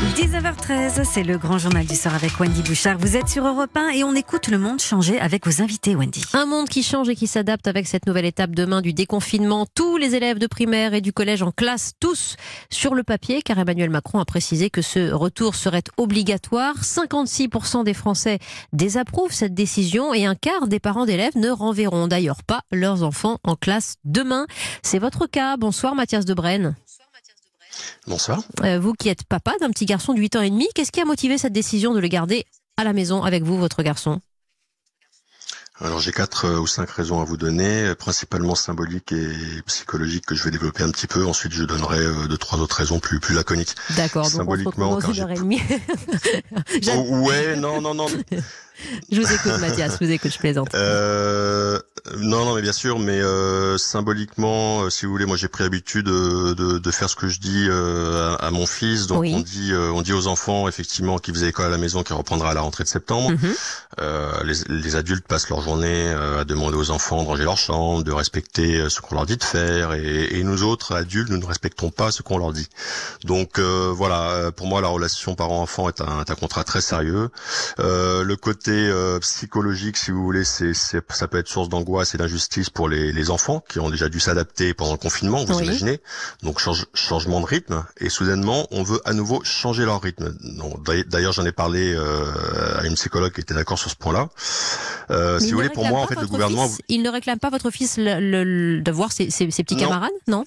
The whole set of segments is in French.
19h13, c'est le grand journal du soir avec Wendy Bouchard. Vous êtes sur Europe 1 et on écoute le monde changer avec vos invités, Wendy. Un monde qui change et qui s'adapte avec cette nouvelle étape demain du déconfinement. Tous les élèves de primaire et du collège en classe, tous sur le papier, car Emmanuel Macron a précisé que ce retour serait obligatoire. 56% des Français désapprouvent cette décision et un quart des parents d'élèves ne renverront d'ailleurs pas leurs enfants en classe demain. C'est votre cas. Bonsoir Mathias Debrenne. Bonsoir. Euh, vous qui êtes papa d'un petit garçon de 8 ans et demi, qu'est-ce qui a motivé cette décision de le garder à la maison avec vous, votre garçon? Alors j'ai quatre euh, ou cinq raisons à vous donner, principalement symboliques et psychologiques que je vais développer un petit peu. Ensuite, je donnerai euh, deux trois autres raisons plus plus laconiques. D'accord. Symboliquement, donc on se car oh, ouais, non, non, non. Je vous écoute, Mathias. Je vous écoute, je plaisante. Euh, non, non, mais bien sûr, mais euh, symboliquement, euh, si vous voulez, moi j'ai pris l'habitude de, de, de, faire ce que je dis euh, à, à, mon fils. Donc on dit, euh, on dit aux enfants effectivement qui faisaient école à la maison, qui reprendra à la rentrée de septembre. Mhm. les, les, adultes passent leur journée à demander aux enfants de ranger leur chambre, de respecter ce qu'on leur dit de faire, et, et, nous autres adultes, nous ne respectons pas ce qu'on leur dit. Donc voilà, pour moi la relation parent-enfant est un, est un, contrat très sérieux. le côté euh, psychologique, si vous voulez, c'est, ça peut être source d'angoisse et d'injustice pour les, les, enfants qui ont déjà dû s'adapter pendant le confinement, vous imaginez. Donc change, changement de rythme et soudainement on veut à nouveau changer leur rythme. d'ailleurs, j'en ai parlé euh, à une psychologue qui était d'accord sur ce point-là. Euh, si vous voulez, pour moi, en fait, le gouvernement, il ne réclame pas votre fils le, de voir ses, ses, petits camarades, non?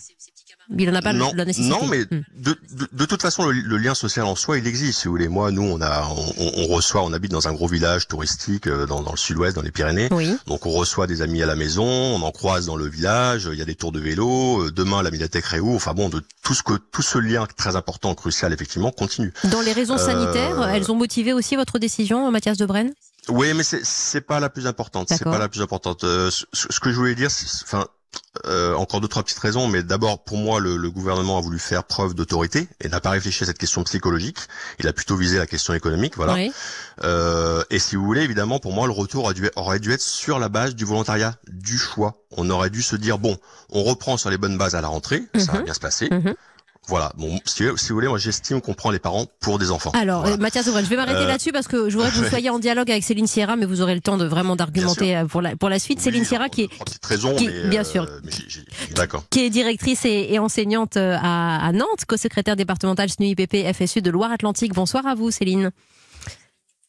Il en a pas non, la nécessité. Non, mais hmm. de, de, de, toute façon, le, lien social en soi, il existe. Si vous voulez, moi, nous, on a, on, on, reçoit, on habite dans un gros village touristique euh, dans, dans le sud-ouest, dans les Pyrénées. Oui. Donc, on reçoit des amis à la maison, on en croise dans le village. Il y a des tours de vélo. Euh, demain, la médiathèque Réou. Enfin bon, de tout ce que tout ce lien très important, crucial, effectivement, continue. Dans les raisons sanitaires, euh, elles ont motivé aussi votre décision, Mathias Debrenne Oui, mais c'est c'est pas la plus importante. C'est pas la plus importante. ce, ce, que je voulais dire, enfin euh, encore deux trois petites raisons, mais d'abord pour moi le, gouvernement a voulu faire preuve d'autorité et n'a pas réfléchi à cette question psychologique. Il a plutôt visé la question économique, voilà. Euh, et si vous voulez, évidemment, pour moi le retour aurait dû être sur la base du volontariat, du choix. On aurait dû se dire bon, on reprend sur les bonnes bases à la rentrée, ça va mhm. bien se passer. Mhm. Voilà. Bon, si, vous voulez, moi j'estime qu'on prend les parents pour des enfants. Alors, euh, Mathias je vais m'arrêter euh, là-dessus parce que je voudrais que vous soyez en dialogue avec Céline Sierra, mais vous aurez le temps de vraiment d'argumenter euh, pour la pour la suite. Céline Sierra qui est raison, qui, bien sûr, d'accord, qui est directrice et, enseignante à, à Nantes, co-secrétaire départementale SNUIPP FSU de Loire-Atlantique. Bonsoir à vous, Céline.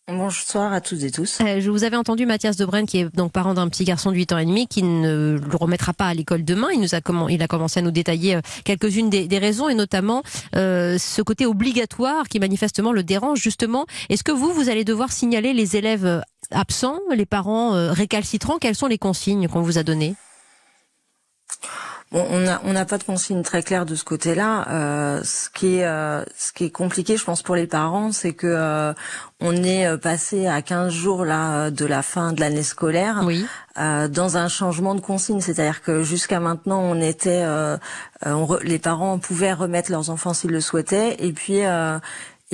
Bonsoir à toutes et tous. Euh, je vous avais entendu Mathias Debrenne, qui est donc parent d'un petit garçon de 8 ans et demi, qui ne le remettra pas à l'école demain. Il nous a il a commencé à nous détailler euh, quelques-unes des, des, raisons et notamment euh, ce côté obligatoire qui manifestement le dérange justement. Est-ce que vous, vous allez devoir signaler les élèves absents, les parents récalcitrants? Quelles sont les consignes qu'on vous a données? On n'a on pas de consigne très claire de ce côté-là. Euh, ce qui est euh, ce qui est compliqué, je pense, pour les parents, c'est que euh, on est passé à 15 jours là de la fin de l'année scolaire oui. dans un changement de consigne. C'est-à-dire que jusqu'à maintenant, on était, les parents pouvaient remettre leurs enfants s'ils le souhaitaient, et puis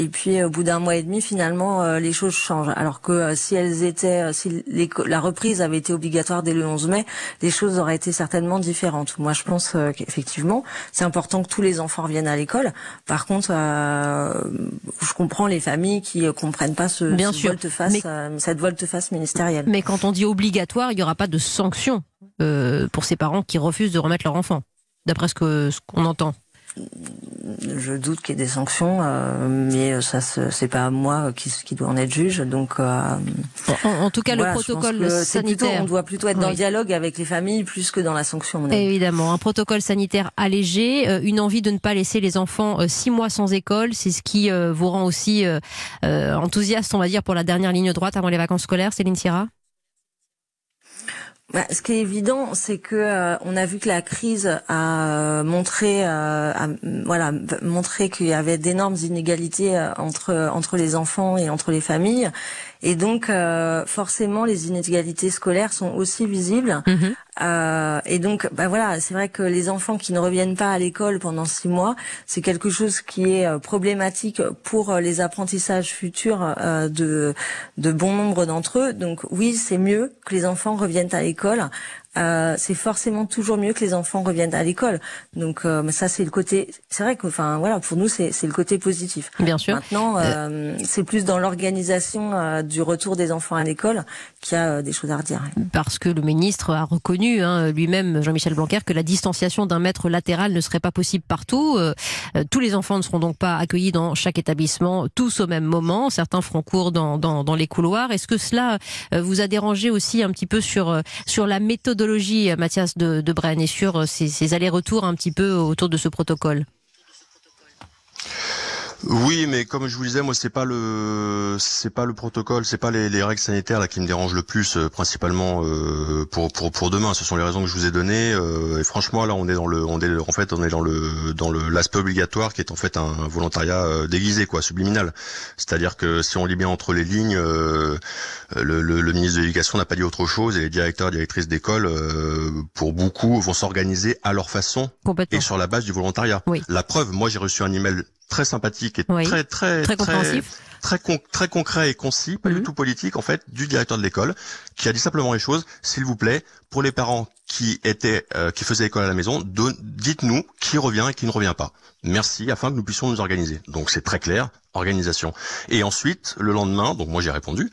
et puis au bout d'un mois et demi, finalement, euh, les choses changent. Alors que euh, si elles étaient, euh, si la reprise avait été obligatoire dès le 11 mai, les choses auraient été certainement différentes. Moi, je pense qu'effectivement, c'est important que tous les enfants reviennent à l'école. Par contre, je comprends les familles qui comprennent pas ce, Bien ce volte-face, cette volte-face ministérielle. Mais quand on dit obligatoire, il n'y aura pas de sanction pour ces parents qui refusent de remettre leur enfant, d'après ce qu'on entend je doute qu'il y ait des sanctions, euh, mais ça c'est pas à moi qui, qui doit en être juge. Donc, euh, en, tout cas, le protocole sanitaire, on doit plutôt être dans le dialogue avec les familles plus que dans la sanction. Évidemment, un protocole sanitaire allégé, euh, une envie de ne pas laisser les enfants six mois sans école, c'est ce qui vous rend aussi enthousiaste, on va dire, pour la dernière ligne droite avant les vacances scolaires, Céline Sierra? Bah, ce qui est évident, c'est que euh, on a vu que la crise a montré, euh, voilà, montré qu'il y avait d'énormes inégalités euh, entre entre les enfants et entre les familles, et donc, euh, forcément, les inégalités scolaires sont aussi visibles. Mhm. Euh, et donc, bah voilà, c'est vrai que les enfants qui ne reviennent pas à l'école pendant six mois, c'est quelque chose qui est euh, problématique pour euh, les apprentissages futurs de, de bon nombre d'entre eux. Donc oui, c'est mieux que les enfants reviennent à l'école. Euh, c'est forcément toujours mieux que les enfants reviennent à l'école. Donc euh, ça c'est le côté, c'est vrai que enfin voilà pour nous c'est le côté positif. Bien sûr. Maintenant euh, c'est plus dans l'organisation du retour des enfants à l'école qu'il y a des choses à redire. Parce que le ministre a reconnu hein, lui-même Jean-Michel Blanquer que la distanciation d'un mètre latéral ne serait pas possible partout. tous les enfants ne seront donc pas accueillis dans chaque établissement tous au même moment. Certains feront cours dans, dans, dans les couloirs. Est-ce que cela vous a dérangé aussi un petit peu sur sur la méthode méthodologie, Mathias de, de Brenne, et sur euh, ces allers-retours un petit peu autour de ce protocole oui, mais comme je vous disais, moi c'est pas le c'est pas le protocole, c'est pas les, les, règles sanitaires là qui me dérangent le plus, euh, principalement euh, pour, pour pour demain. Ce sont les raisons que je vous ai données. Euh, et franchement, là, on est dans le on est en fait on est dans le dans le l'aspect obligatoire qui est en fait un volontariat euh, déguisé quoi, subliminal. C'est-à-dire que si on lit bien entre les lignes, le, le, le, ministre de l'Éducation n'a pas dit autre chose et les directeurs directrices d'école, pour beaucoup, vont s'organiser à leur façon et sur la base du volontariat. Oui. La preuve, moi j'ai reçu un email très sympathique et très très très, très très, très concret et concis, pas du mhm. tout politique en fait, du directeur de l'école, qui a dit simplement les choses. S'il vous plaît, pour les parents qui étaient euh, qui faisaient l'école à la maison, dites-nous qui revient et qui ne revient pas. Merci, afin que nous puissions nous organiser. Donc c'est très clair, organisation. Et ensuite, le lendemain, donc moi j'ai répondu,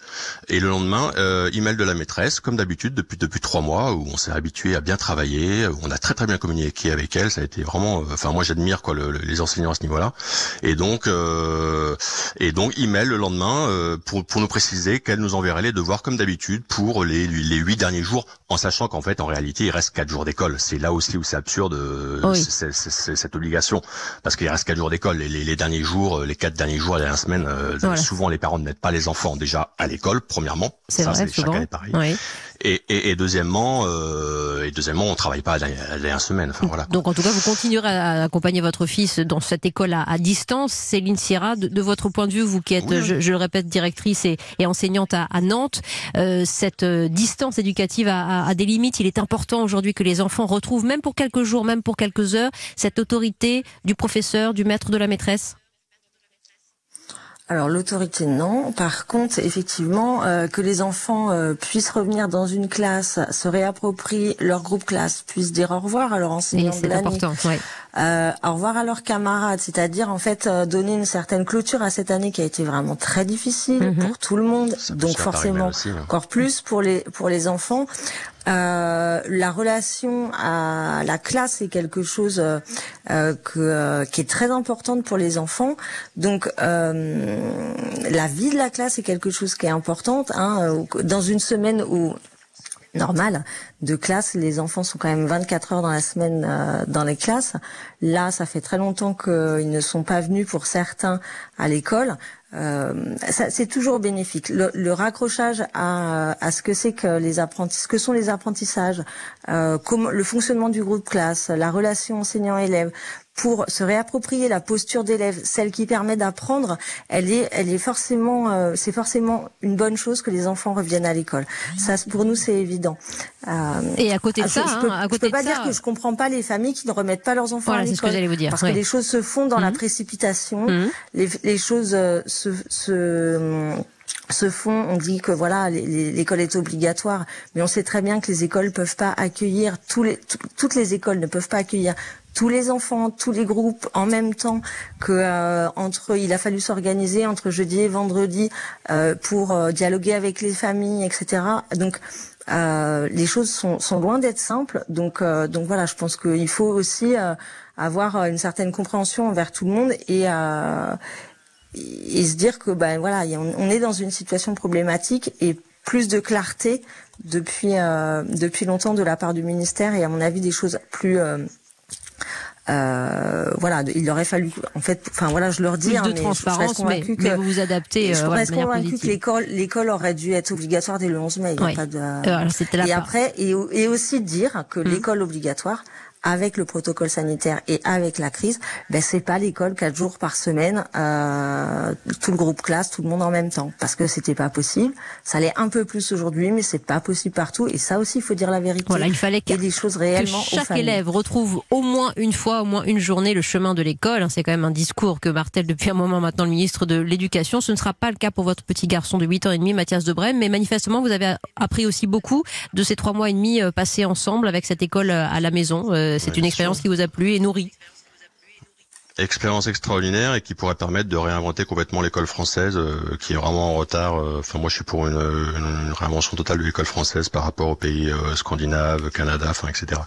et le lendemain, euh, email de la maîtresse, comme d'habitude depuis depuis trois mois, où on s'est habitué à bien travailler, où on a très très bien communiqué avec elle. Ça a été vraiment, euh, enfin moi j'admire quoi les enseignants à ce niveau-là. Et donc euh, et donc email le lendemain euh, pour, pour nous préciser qu'elle nous enverrait les devoirs comme d'habitude pour les les huit derniers jours, en sachant qu'en fait en réalité il reste quatre jours d'école. C'est là aussi où c'est absurde euh, cette obligation parce qu'il reste quatre jours d'école. Les, les, derniers jours, euh, les quatre derniers jours, la dernière semaine, souvent les parents ne mettent pas les enfants déjà à l'école premièrement. Ça c'est chaque année pareil. Et, et, et, deuxièmement, euh, et deuxièmement, on travaille pas la, dernière semaine. Enfin, voilà. Donc en tout cas, vous continuerez à accompagner votre fils dans cette école à, à distance. Céline Sierra, de, de, votre point de vue, vous qui êtes, je, je, le répète, directrice et, et enseignante à, à Nantes, euh, cette euh, distance éducative a, a, des limites. Il est important aujourd'hui que les enfants retrouvent, même pour quelques jours, même pour quelques heures, cette autorité du professeur, du maître, de la maîtresse. Alors l'autorité non. Par contre, effectivement, euh, que les enfants euh, puissent revenir dans une classe, se réapproprient leur groupe classe, puissent dire au revoir à leur enseignant de l'année, euh, au revoir à leurs camarades, c'est-à-dire en fait euh, donner une certaine clôture à cette année qui a été vraiment très difficile mhm. pour tout le monde, donc forcément hein. encore plus pour les pour les enfants. Euh, la relation à la classe est quelque chose euh, euh que, euh, qui est très importante pour les enfants. Donc la vie de la classe est quelque chose qui est importante. Hein, dans une semaine où normal de classe. Les enfants sont quand même 24 heures dans la semaine euh, dans les classes. Là, ça fait très longtemps qu'ils ne sont pas venus pour certains à l'école. Euh, c'est toujours bénéfique. Le, raccrochage à, ce que c'est que les apprentissages, ce que sont les apprentissages, euh, le fonctionnement du groupe classe, la relation enseignant-élève, pour se réapproprier la posture d'élève, celle qui permet d'apprendre, elle est, elle est forcément, euh, c'est forcément une bonne chose que les enfants reviennent à l'école. Ça, pour nous, c'est évident. Euh, Et à côté de ça, je, peux, hein, à côté peux pas dire que je comprends pas les familles qui ne remettent pas leurs enfants à l'école. c'est ce que j'allais vous dire. Parce que les choses se font dans la mmh. précipitation. Mmh. Les, les, choses euh, se, se se font, on dit que voilà, l'école est obligatoire, mais on sait très bien que les écoles peuvent pas accueillir tous les, toutes les écoles ne peuvent pas accueillir tous les enfants, tous les groupes en même temps que euh, entre il a fallu s'organiser entre jeudi et vendredi euh, pour euh, dialoguer avec les familles, etc. Donc les choses sont, sont loin d'être simples. Donc donc voilà, je pense qu'il faut aussi avoir une certaine compréhension envers tout le monde et et se dire que ben voilà, on est dans une situation problématique et plus de clarté depuis depuis longtemps de la part du ministère et à mon avis des choses plus euh, voilà, il aurait fallu, en fait, enfin voilà, je leur dis, plus hein, de transparence, mais, que, vous vous adaptez. Je euh, reste convaincu que l'école, l'école aurait dû être obligatoire dès le 11 mai. Il y a pas de... et après, et, et, aussi dire que mmh. l'école obligatoire avec le protocole sanitaire et avec la crise, ben c'est pas l'école quatre jours par semaine, euh, tout le groupe classe, tout le monde en même temps, parce que c'était pas possible. Ça allait un peu plus aujourd'hui, mais c'est pas possible partout. Et ça aussi, il faut dire la vérité. Voilà, il fallait que, des choses réellement que chaque élève retrouve au moins une fois, au moins une journée, le chemin de l'école. C'est quand même un discours que martèle depuis un moment maintenant le ministre de l'Éducation. Ce ne sera pas le cas pour votre petit garçon de 8 ans et demi, Mathias Debrem, mais manifestement, vous avez appris aussi beaucoup de ces trois mois et demi euh, passés ensemble avec cette école euh, à la maison. Euh, c'est une expérience qui vous a plu et nourri expérience extraordinaire et qui pourrait permettre de réinventer complètement l'école française euh, qui est vraiment en retard. Euh, enfin moi je suis pour une, une réinvention totale de l'école française par rapport aux pays euh, scandinaves, Canada, enfin etc.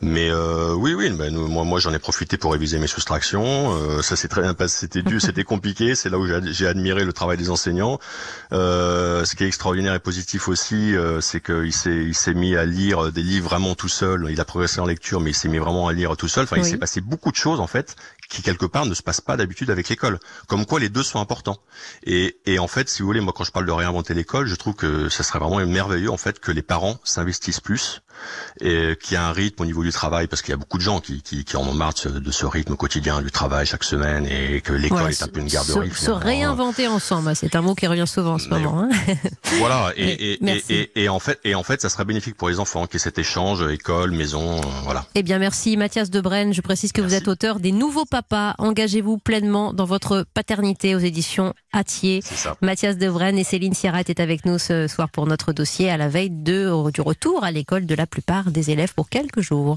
Mais oui oui ben, moi moi j'en ai profité pour réviser mes soustractions. ça s'est très bien passé. C'était dur, c'était compliqué. C'est là où j'ai admiré le travail des enseignants. ce qui est extraordinaire et positif aussi, c'est qu'il s'est il s'est mis à lire des livres vraiment tout seul. Il a progressé en lecture, mais il s'est mis vraiment à lire tout seul. Enfin il s'est passé beaucoup de choses en fait qui quelque part ne se passe pas d'habitude avec l'école. Comme quoi les deux sont importants. Et, et en fait, si vous voulez, moi quand je parle de réinventer l'école, je trouve que ça serait vraiment merveilleux en fait que les parents s'investissent plus et qu'il y a un rythme au niveau du travail parce qu'il y a beaucoup de gens qui, qui, qui en ont marre de ce, rythme quotidien du travail chaque semaine et que l'école est un peu une garderie. Se, se réinventer ensemble, c'est un mot qui revient souvent en ce moment. Hein. voilà, et, et, et, et, en fait, et en fait, ça serait bénéfique pour les enfants qu'il y ait cet échange école, maison, euh, voilà. Eh bien, merci Mathias Debrenne. Je précise que vous êtes auteur des Nouveaux Papas. Engagez-vous pleinement dans votre paternité aux éditions Atier. Mathias Debrenne et Céline Sierra étaient avec nous ce soir pour notre dossier à la veille de, du retour à l'école de la plupart des élèves pour quelques jours.